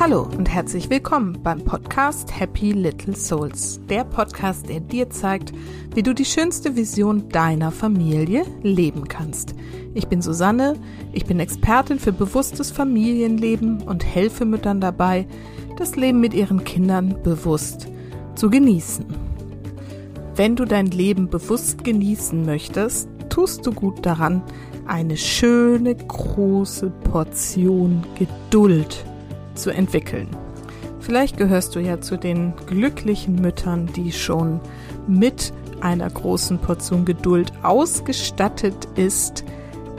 Hallo und herzlich willkommen beim Podcast Happy Little Souls. Der Podcast, der dir zeigt, wie du die schönste Vision deiner Familie leben kannst. Ich bin Susanne, ich bin Expertin für bewusstes Familienleben und helfe Müttern dabei, das Leben mit ihren Kindern bewusst zu genießen. Wenn du dein Leben bewusst genießen möchtest, tust du gut daran, eine schöne große Portion Geduld zu entwickeln. Vielleicht gehörst du ja zu den glücklichen Müttern, die schon mit einer großen Portion Geduld ausgestattet ist.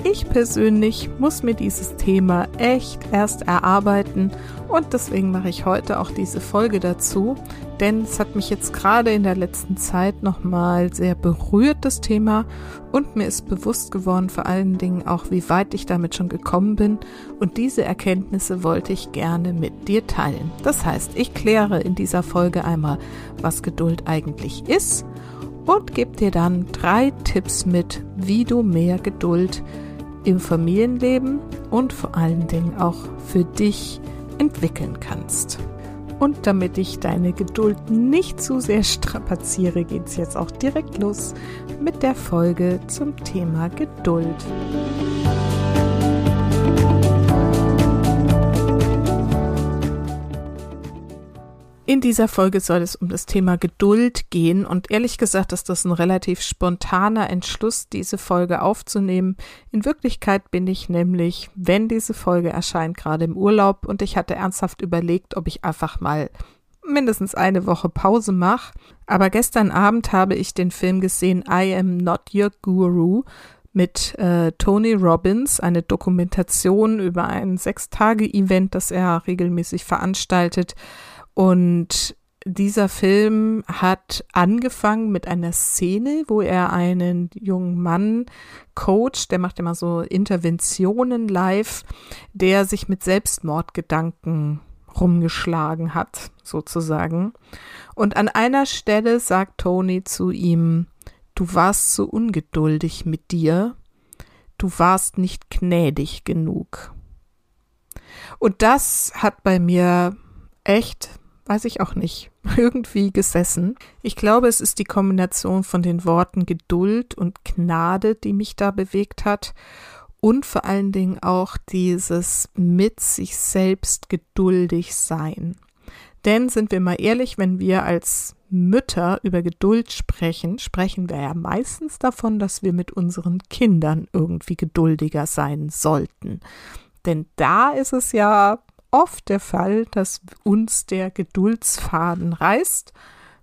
Ich persönlich muss mir dieses Thema echt erst erarbeiten und deswegen mache ich heute auch diese Folge dazu, denn es hat mich jetzt gerade in der letzten Zeit nochmal sehr berührt, das Thema, und mir ist bewusst geworden, vor allen Dingen auch, wie weit ich damit schon gekommen bin, und diese Erkenntnisse wollte ich gerne mit dir teilen. Das heißt, ich kläre in dieser Folge einmal, was Geduld eigentlich ist und gebe dir dann drei Tipps mit, wie du mehr Geduld im Familienleben und vor allen Dingen auch für dich entwickeln kannst. Und damit ich deine Geduld nicht zu sehr strapaziere, geht es jetzt auch direkt los mit der Folge zum Thema Geduld. In dieser Folge soll es um das Thema Geduld gehen und ehrlich gesagt ist das ein relativ spontaner Entschluss, diese Folge aufzunehmen. In Wirklichkeit bin ich nämlich, wenn diese Folge erscheint, gerade im Urlaub und ich hatte ernsthaft überlegt, ob ich einfach mal mindestens eine Woche Pause mache. Aber gestern Abend habe ich den Film gesehen I Am Not Your Guru mit äh, Tony Robbins, eine Dokumentation über ein Sechstage-Event, das er regelmäßig veranstaltet und dieser Film hat angefangen mit einer Szene, wo er einen jungen Mann coacht, der macht immer so Interventionen live, der sich mit Selbstmordgedanken rumgeschlagen hat, sozusagen. Und an einer Stelle sagt Tony zu ihm, du warst so ungeduldig mit dir, du warst nicht gnädig genug. Und das hat bei mir echt weiß ich auch nicht, irgendwie gesessen. Ich glaube, es ist die Kombination von den Worten Geduld und Gnade, die mich da bewegt hat. Und vor allen Dingen auch dieses mit sich selbst geduldig sein. Denn sind wir mal ehrlich, wenn wir als Mütter über Geduld sprechen, sprechen wir ja meistens davon, dass wir mit unseren Kindern irgendwie geduldiger sein sollten. Denn da ist es ja oft der Fall, dass uns der Geduldsfaden reißt,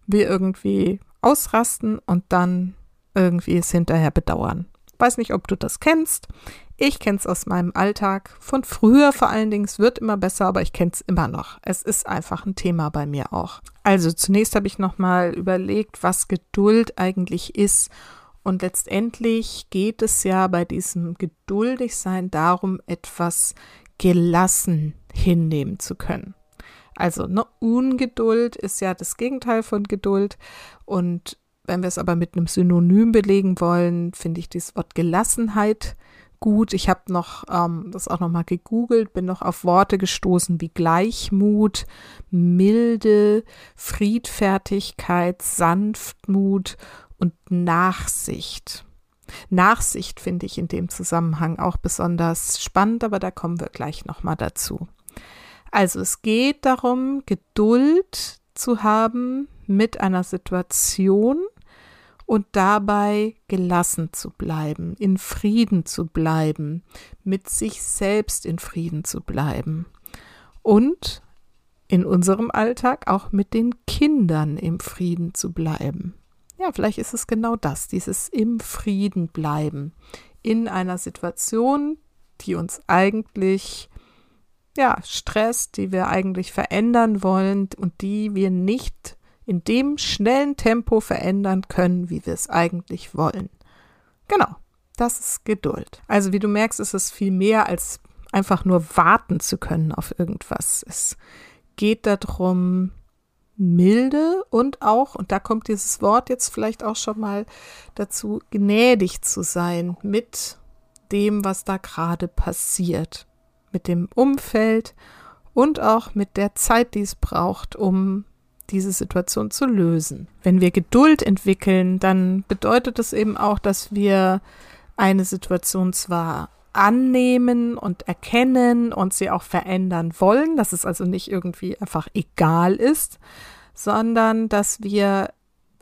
wir irgendwie ausrasten und dann irgendwie es hinterher bedauern. Weiß nicht, ob du das kennst. Ich kenne es aus meinem Alltag. Von früher vor allen Dingen. Es wird immer besser, aber ich kenne es immer noch. Es ist einfach ein Thema bei mir auch. Also zunächst habe ich nochmal überlegt, was Geduld eigentlich ist. Und letztendlich geht es ja bei diesem Geduldigsein darum, etwas gelassen hinnehmen zu können. Also ne, Ungeduld ist ja das Gegenteil von Geduld. Und wenn wir es aber mit einem Synonym belegen wollen, finde ich dieses Wort Gelassenheit gut. Ich habe noch ähm, das auch noch mal gegoogelt, bin noch auf Worte gestoßen wie Gleichmut, Milde, Friedfertigkeit, Sanftmut und Nachsicht. Nachsicht finde ich in dem Zusammenhang auch besonders spannend, aber da kommen wir gleich noch mal dazu. Also es geht darum, Geduld zu haben mit einer Situation und dabei gelassen zu bleiben, in Frieden zu bleiben, mit sich selbst in Frieden zu bleiben und in unserem Alltag auch mit den Kindern im Frieden zu bleiben. Ja, vielleicht ist es genau das, dieses im Frieden bleiben in einer Situation, die uns eigentlich ja, Stress, die wir eigentlich verändern wollen und die wir nicht in dem schnellen Tempo verändern können, wie wir es eigentlich wollen. Genau, das ist Geduld. Also wie du merkst, ist es viel mehr als einfach nur warten zu können auf irgendwas. Es geht darum, milde und auch, und da kommt dieses Wort jetzt vielleicht auch schon mal dazu, gnädig zu sein mit dem, was da gerade passiert mit dem Umfeld und auch mit der Zeit, die es braucht, um diese Situation zu lösen. Wenn wir Geduld entwickeln, dann bedeutet es eben auch, dass wir eine Situation zwar annehmen und erkennen und sie auch verändern wollen, dass es also nicht irgendwie einfach egal ist, sondern dass wir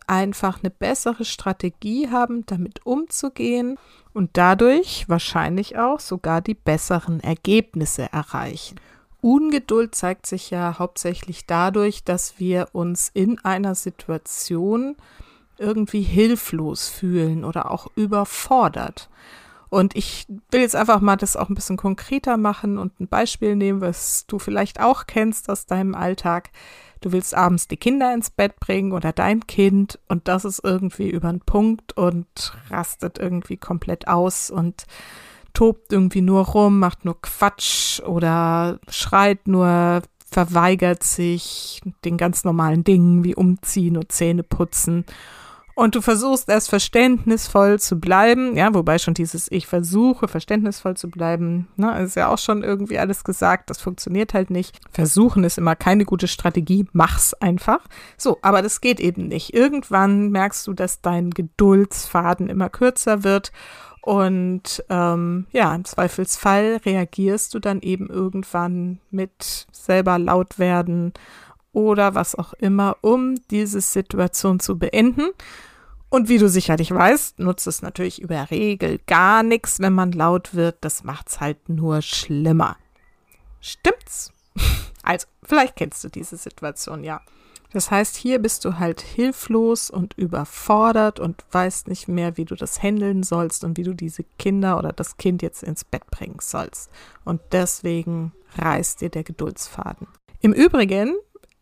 einfach eine bessere Strategie haben, damit umzugehen und dadurch wahrscheinlich auch sogar die besseren Ergebnisse erreichen. Ungeduld zeigt sich ja hauptsächlich dadurch, dass wir uns in einer Situation irgendwie hilflos fühlen oder auch überfordert. Und ich will jetzt einfach mal das auch ein bisschen konkreter machen und ein Beispiel nehmen, was du vielleicht auch kennst aus deinem Alltag. Du willst abends die Kinder ins Bett bringen oder dein Kind und das ist irgendwie über den Punkt und rastet irgendwie komplett aus und tobt irgendwie nur rum, macht nur Quatsch oder schreit nur, verweigert sich den ganz normalen Dingen wie umziehen und Zähne putzen und du versuchst erst verständnisvoll zu bleiben, ja, wobei schon dieses Ich versuche verständnisvoll zu bleiben, ne, ist ja auch schon irgendwie alles gesagt, das funktioniert halt nicht. Versuchen ist immer keine gute Strategie, mach's einfach. So, aber das geht eben nicht. Irgendwann merkst du, dass dein Geduldsfaden immer kürzer wird und ähm, ja, im Zweifelsfall reagierst du dann eben irgendwann mit selber laut werden oder was auch immer, um diese Situation zu beenden. Und wie du sicherlich weißt, nutzt es natürlich über Regel gar nichts, wenn man laut wird. Das macht's halt nur schlimmer. Stimmt's? Also, vielleicht kennst du diese Situation, ja. Das heißt, hier bist du halt hilflos und überfordert und weißt nicht mehr, wie du das handeln sollst und wie du diese Kinder oder das Kind jetzt ins Bett bringen sollst. Und deswegen reißt dir der Geduldsfaden. Im Übrigen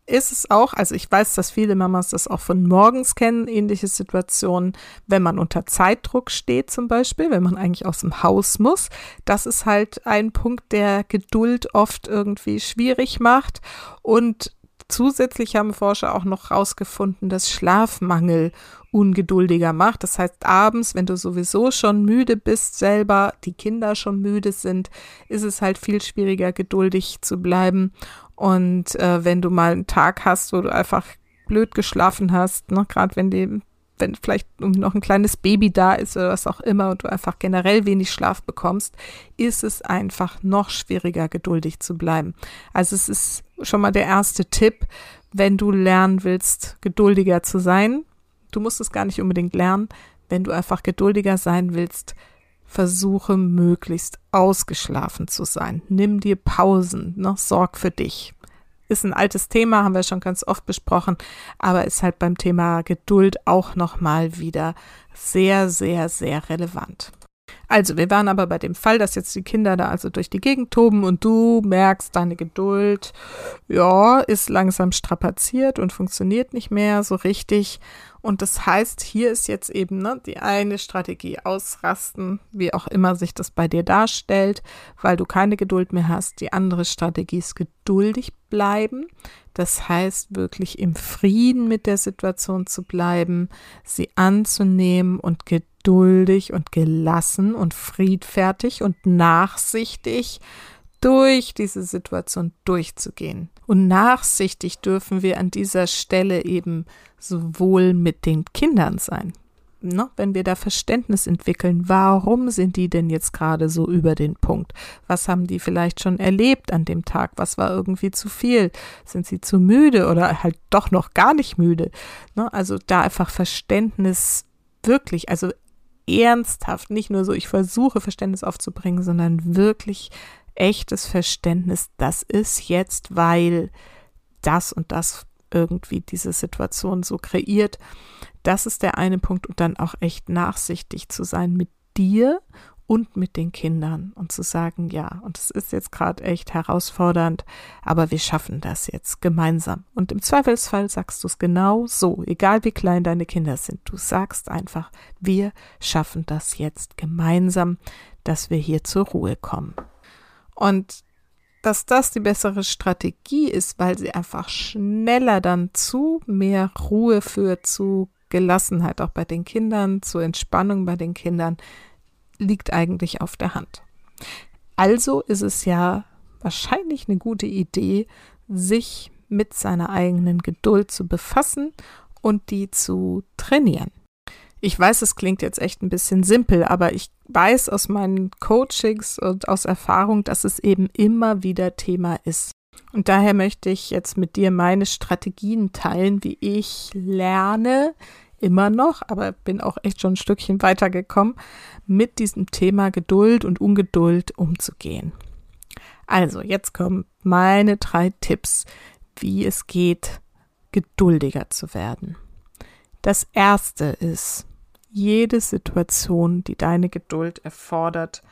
ist es auch, also ich weiß, dass viele Mamas das auch von morgens kennen, ähnliche Situationen, wenn man unter Zeitdruck steht zum Beispiel, wenn man eigentlich aus dem Haus muss. Das ist halt ein Punkt, der Geduld oft irgendwie schwierig macht. Und zusätzlich haben Forscher auch noch herausgefunden, dass Schlafmangel ungeduldiger macht. Das heißt, abends, wenn du sowieso schon müde bist selber, die Kinder schon müde sind, ist es halt viel schwieriger, geduldig zu bleiben. Und äh, wenn du mal einen Tag hast, wo du einfach blöd geschlafen hast, ne, gerade wenn die, wenn vielleicht noch ein kleines Baby da ist oder was auch immer und du einfach generell wenig Schlaf bekommst, ist es einfach noch schwieriger, geduldig zu bleiben. Also es ist schon mal der erste Tipp, wenn du lernen willst, geduldiger zu sein. Du musst es gar nicht unbedingt lernen. Wenn du einfach geduldiger sein willst, versuche möglichst ausgeschlafen zu sein. Nimm dir Pausen, ne? sorg für dich. Ist ein altes Thema, haben wir schon ganz oft besprochen, aber ist halt beim Thema Geduld auch nochmal wieder sehr, sehr, sehr relevant. Also, wir waren aber bei dem Fall, dass jetzt die Kinder da also durch die Gegend toben und du merkst, deine Geduld, ja, ist langsam strapaziert und funktioniert nicht mehr so richtig. Und das heißt, hier ist jetzt eben ne, die eine Strategie ausrasten, wie auch immer sich das bei dir darstellt, weil du keine Geduld mehr hast. Die andere Strategie ist geduldig bleiben. Das heißt, wirklich im Frieden mit der Situation zu bleiben, sie anzunehmen und geduldig und gelassen und friedfertig und nachsichtig durch diese Situation durchzugehen. Und nachsichtig dürfen wir an dieser Stelle eben sowohl mit den Kindern sein. Ne? Wenn wir da Verständnis entwickeln, warum sind die denn jetzt gerade so über den Punkt? Was haben die vielleicht schon erlebt an dem Tag? Was war irgendwie zu viel? Sind sie zu müde oder halt doch noch gar nicht müde? Ne? Also da einfach Verständnis wirklich, also ernsthaft, nicht nur so, ich versuche Verständnis aufzubringen, sondern wirklich echtes Verständnis, das ist jetzt, weil das und das irgendwie diese Situation so kreiert. Das ist der eine Punkt und dann auch echt nachsichtig zu sein mit dir und mit den Kindern und zu sagen, ja, und es ist jetzt gerade echt herausfordernd, aber wir schaffen das jetzt gemeinsam. Und im Zweifelsfall sagst du es genau so, egal wie klein deine Kinder sind. Du sagst einfach, wir schaffen das jetzt gemeinsam, dass wir hier zur Ruhe kommen. Und dass das die bessere Strategie ist, weil sie einfach schneller dann zu mehr Ruhe führt, zu Gelassenheit auch bei den Kindern, zu Entspannung bei den Kindern, liegt eigentlich auf der Hand. Also ist es ja wahrscheinlich eine gute Idee, sich mit seiner eigenen Geduld zu befassen und die zu trainieren. Ich weiß, es klingt jetzt echt ein bisschen simpel, aber ich weiß aus meinen Coachings und aus Erfahrung, dass es eben immer wieder Thema ist. Und daher möchte ich jetzt mit dir meine Strategien teilen, wie ich lerne, immer noch, aber bin auch echt schon ein Stückchen weitergekommen, mit diesem Thema Geduld und Ungeduld umzugehen. Also, jetzt kommen meine drei Tipps, wie es geht, geduldiger zu werden. Das erste ist, jede Situation, die deine Geduld erfordert,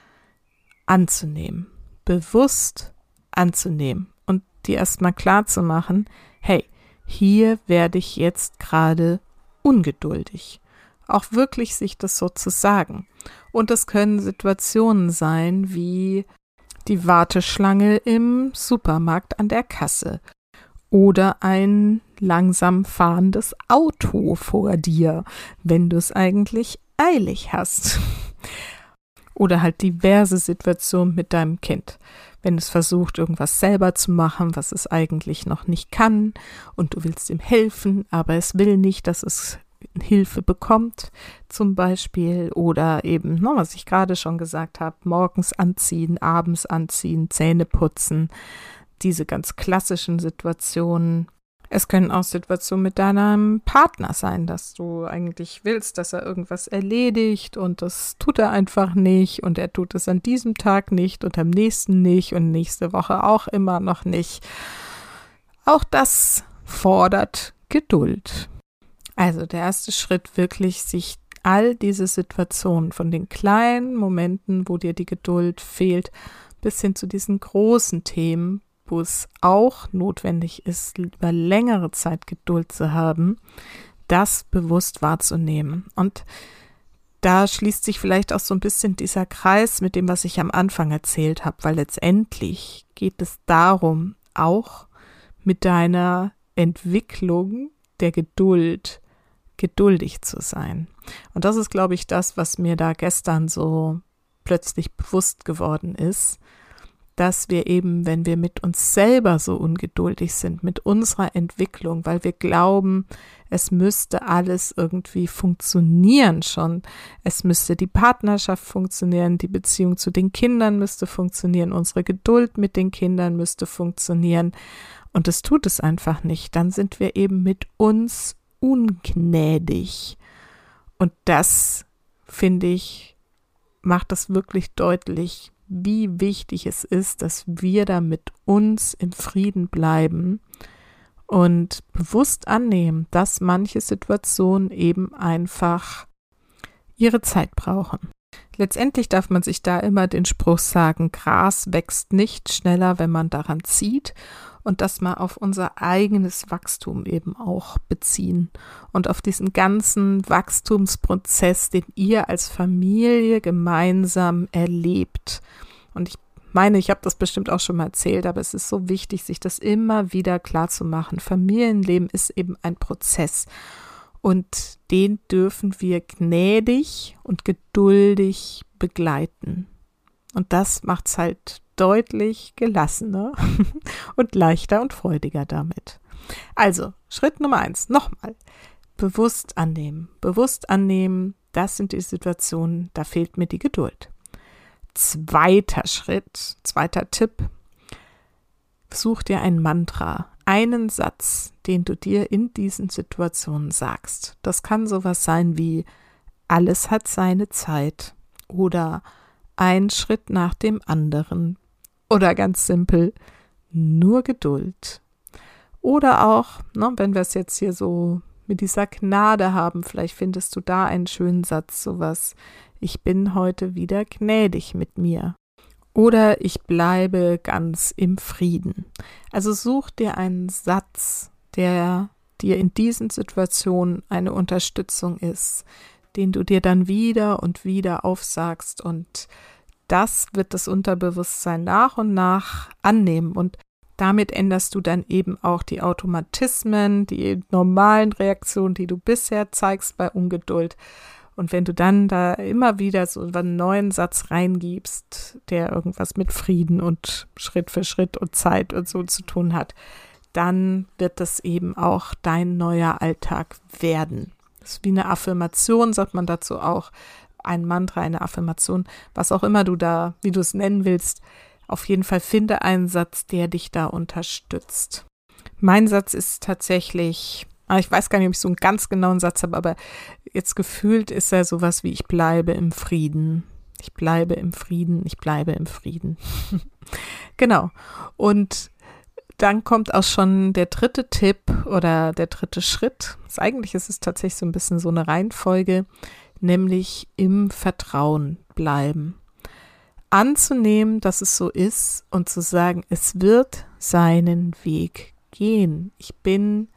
anzunehmen, bewusst anzunehmen und dir erstmal klar zu machen, hey, hier werde ich jetzt gerade ungeduldig. Auch wirklich sich das so zu sagen. Und es können Situationen sein wie die Warteschlange im Supermarkt an der Kasse oder ein langsam fahrendes Auto vor dir, wenn du es eigentlich eilig hast. Oder halt diverse Situationen mit deinem Kind. Wenn es versucht, irgendwas selber zu machen, was es eigentlich noch nicht kann, und du willst ihm helfen, aber es will nicht, dass es Hilfe bekommt, zum Beispiel, oder eben, no, was ich gerade schon gesagt habe, morgens anziehen, abends anziehen, Zähne putzen, diese ganz klassischen Situationen. Es können auch Situationen mit deinem Partner sein, dass du eigentlich willst, dass er irgendwas erledigt und das tut er einfach nicht und er tut es an diesem Tag nicht und am nächsten nicht und nächste Woche auch immer noch nicht. Auch das fordert Geduld. Also der erste Schritt wirklich, sich all diese Situationen von den kleinen Momenten, wo dir die Geduld fehlt, bis hin zu diesen großen Themen, wo es auch notwendig ist, über längere Zeit Geduld zu haben, das bewusst wahrzunehmen. Und da schließt sich vielleicht auch so ein bisschen dieser Kreis mit dem, was ich am Anfang erzählt habe, weil letztendlich geht es darum, auch mit deiner Entwicklung der Geduld geduldig zu sein. Und das ist, glaube ich, das, was mir da gestern so plötzlich bewusst geworden ist, dass wir eben, wenn wir mit uns selber so ungeduldig sind, mit unserer Entwicklung, weil wir glauben, es müsste alles irgendwie funktionieren schon. Es müsste die Partnerschaft funktionieren, die Beziehung zu den Kindern müsste funktionieren, unsere Geduld mit den Kindern müsste funktionieren. Und es tut es einfach nicht. Dann sind wir eben mit uns ungnädig. Und das, finde ich, macht das wirklich deutlich, wie wichtig es ist, dass wir da mit uns im Frieden bleiben und bewusst annehmen, dass manche Situationen eben einfach ihre Zeit brauchen. Letztendlich darf man sich da immer den Spruch sagen, Gras wächst nicht schneller, wenn man daran zieht und das mal auf unser eigenes Wachstum eben auch beziehen und auf diesen ganzen Wachstumsprozess, den ihr als Familie gemeinsam erlebt. Und ich meine, ich habe das bestimmt auch schon mal erzählt, aber es ist so wichtig, sich das immer wieder klar zu machen. Familienleben ist eben ein Prozess und den dürfen wir gnädig und geduldig begleiten. Und das macht es halt deutlich gelassener und leichter und freudiger damit. Also, Schritt Nummer eins, nochmal. Bewusst annehmen. Bewusst annehmen, das sind die Situationen, da fehlt mir die Geduld. Zweiter Schritt, zweiter Tipp. Such dir ein Mantra, einen Satz, den du dir in diesen Situationen sagst. Das kann sowas sein wie alles hat seine Zeit oder ein Schritt nach dem anderen oder ganz simpel nur Geduld. Oder auch, ne, wenn wir es jetzt hier so mit dieser Gnade haben, vielleicht findest du da einen schönen Satz, sowas, ich bin heute wieder gnädig mit mir. Oder ich bleibe ganz im Frieden. Also such dir einen Satz, der dir in diesen Situationen eine Unterstützung ist, den du dir dann wieder und wieder aufsagst. Und das wird das Unterbewusstsein nach und nach annehmen. Und damit änderst du dann eben auch die Automatismen, die normalen Reaktionen, die du bisher zeigst bei Ungeduld Und wenn du dann da immer wieder so einen neuen Satz reingibst, der irgendwas mit Frieden und Schritt für Schritt und Zeit und so zu tun hat, dann wird das eben auch dein neuer Alltag werden. Das ist wie eine Affirmation, sagt man dazu auch. Ein Mantra, eine Affirmation, was auch immer du da, wie du es nennen willst. Auf jeden Fall finde einen Satz, der dich da unterstützt. Mein Satz ist tatsächlich, ah, ich weiß gar nicht, ob ich so einen ganz genauen Satz habe, aber jetzt gefühlt ist er sowas wie ich bleibe im Frieden. Ich bleibe im Frieden, ich bleibe im Frieden. genau. Und dann kommt auch schon der dritte Tipp oder der dritte Schritt. Eigentlich ist es tatsächlich so ein bisschen so eine Reihenfolge, nämlich im Vertrauen bleiben. Anzunehmen, dass es so ist und zu sagen, es wird seinen Weg gehen. Ich bin,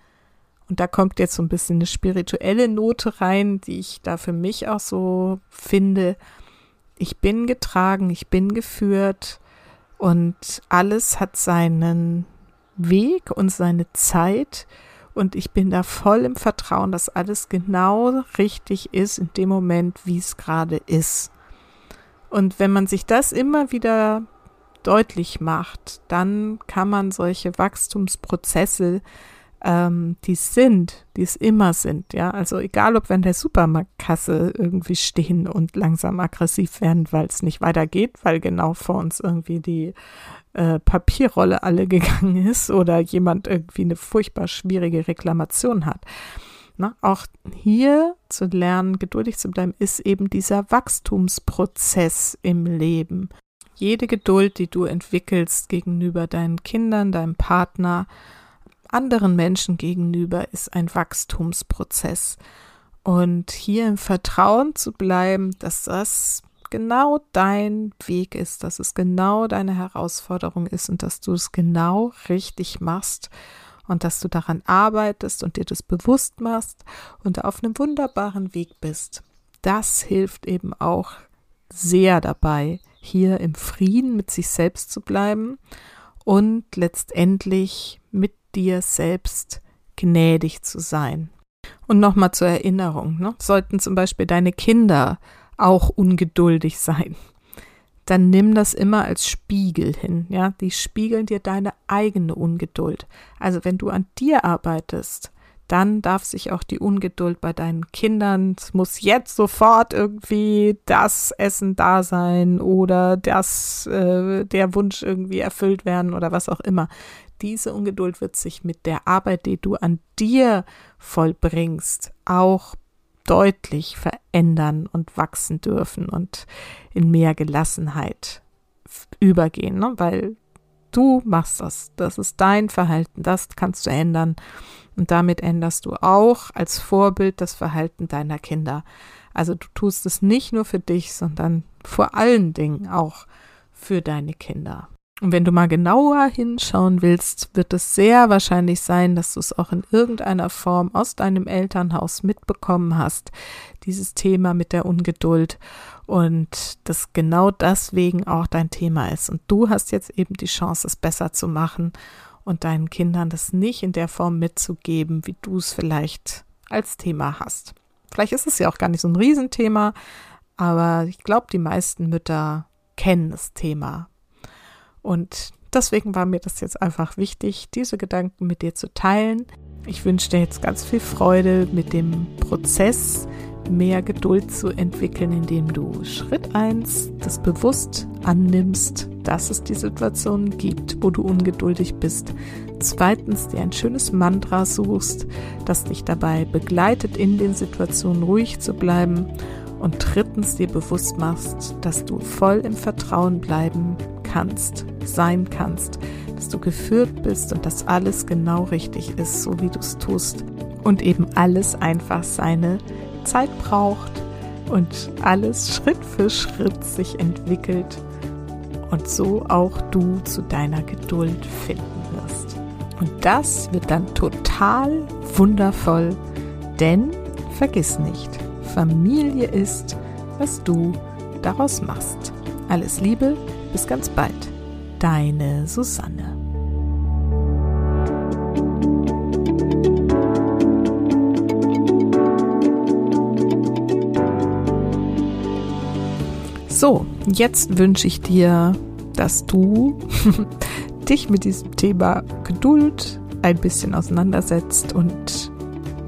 und da kommt jetzt so ein bisschen eine spirituelle Note rein, die ich da für mich auch so finde. Ich bin getragen, ich bin geführt und alles hat seinen Weg und seine Zeit. Und ich bin da voll im Vertrauen, dass alles genau richtig ist in dem Moment, wie es gerade ist. Und wenn man sich das immer wieder deutlich macht, dann kann man solche Wachstumsprozesse, ähm, die sind, die es immer sind, ja, also egal ob wir an der Supermarktkasse irgendwie stehen und langsam aggressiv werden, weil es nicht weitergeht, weil genau vor uns irgendwie die äh, Papierrolle alle gegangen ist oder jemand irgendwie eine furchtbar schwierige Reklamation hat. Na, auch hier zu lernen, geduldig zu bleiben, ist eben dieser Wachstumsprozess im Leben. Jede Geduld, die du entwickelst gegenüber deinen Kindern, deinem Partner, anderen Menschen gegenüber, ist ein Wachstumsprozess. Und hier im Vertrauen zu bleiben, dass das genau dein Weg ist, dass es genau deine Herausforderung ist und dass du es genau richtig machst und dass du daran arbeitest und dir das bewusst machst und auf einem wunderbaren Weg bist. Das hilft eben auch sehr dabei, hier im Frieden mit sich selbst zu bleiben und letztendlich mit dir selbst gnädig zu sein. Und nochmal zur Erinnerung, ne? sollten zum Beispiel deine Kinder auch ungeduldig sein, dann nimm das immer als Spiegel hin, ja, die spiegeln dir deine eigene Ungeduld. Also wenn du an dir arbeitest, dann darf sich auch die Ungeduld bei deinen Kindern, es muss jetzt sofort irgendwie das Essen da sein oder das, äh, der Wunsch irgendwie erfüllt werden oder was auch immer. Diese Ungeduld wird sich mit der Arbeit, die du an dir vollbringst, auch deutlich verändern und wachsen dürfen und in mehr Gelassenheit übergehen, ne? weil du machst das. Das ist dein Verhalten, das kannst du ändern. Und damit änderst du auch als Vorbild das Verhalten deiner Kinder. Also du tust es nicht nur für dich, sondern vor allen Dingen auch für deine Kinder. Und wenn du mal genauer hinschauen willst, wird es sehr wahrscheinlich sein, dass du es auch in irgendeiner Form aus deinem Elternhaus mitbekommen hast, dieses Thema mit der Ungeduld und dass genau deswegen auch dein Thema ist. Und du hast jetzt eben die Chance, es besser zu machen und deinen Kindern das nicht in der Form mitzugeben, wie du es vielleicht als Thema hast. Vielleicht ist es ja auch gar nicht so ein Riesenthema, aber ich glaube, die meisten Mütter kennen das Thema und deswegen war mir das jetzt einfach wichtig, diese Gedanken mit dir zu teilen. Ich wünsche dir jetzt ganz viel Freude mit dem Prozess, mehr Geduld zu entwickeln, indem du Schritt 1 das bewusst annimmst, dass es die Situationen gibt, wo du ungeduldig bist. Zweitens dir ein schönes Mantra suchst, das dich dabei begleitet, in den Situationen ruhig zu bleiben. Und drittens dir bewusst machst, dass du voll im Vertrauen bleiben kannst, sein kannst, dass du geführt bist und dass alles genau richtig ist, so wie du es tust. Und eben alles einfach seine Zeit braucht und alles Schritt für Schritt sich entwickelt und so auch du zu deiner Geduld finden wirst. Und das wird dann total wundervoll, denn vergiss nicht, Familie ist, was du daraus machst. Alles Liebe, bis ganz bald. Deine Susanne. So, jetzt wünsche ich dir, dass du dich mit diesem Thema Geduld ein bisschen auseinandersetzt und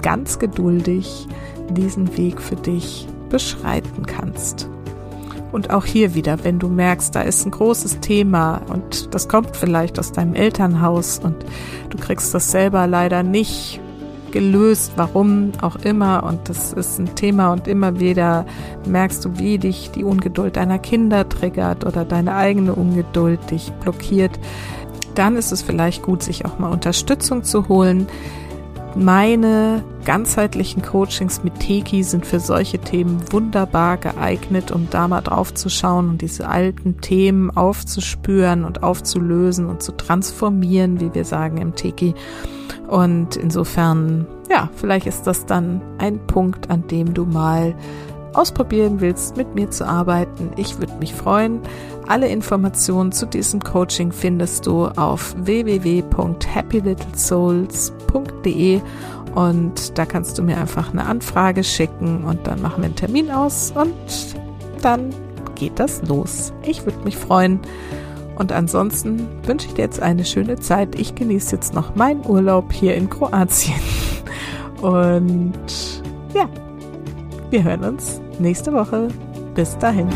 ganz geduldig diesen Weg für dich beschreiten kannst. Und auch hier wieder, wenn du merkst, da ist ein großes Thema und das kommt vielleicht aus deinem Elternhaus und du kriegst das selber leider nicht gelöst, warum auch immer und das ist ein Thema und immer wieder merkst du, wie dich die Ungeduld deiner Kinder triggert oder deine eigene Ungeduld dich blockiert, dann ist es vielleicht gut, sich auch mal Unterstützung zu holen. Meine ganzheitlichen Coachings mit Teki sind für solche Themen wunderbar geeignet, um da mal drauf zu schauen und diese alten Themen aufzuspüren und aufzulösen und zu transformieren, wie wir sagen im Teki. Und insofern, ja, vielleicht ist das dann ein Punkt, an dem du mal ausprobieren willst, mit mir zu arbeiten. Ich würde mich freuen. Alle Informationen zu diesem Coaching findest du auf www.happylittlesouls.de und da kannst du mir einfach eine Anfrage schicken und dann machen wir einen Termin aus und dann geht das los. Ich würde mich freuen. Und ansonsten wünsche ich dir jetzt eine schöne Zeit. Ich genieße jetzt noch meinen Urlaub hier in Kroatien. Und ja, wir hören uns nächste Woche. Bis dahin.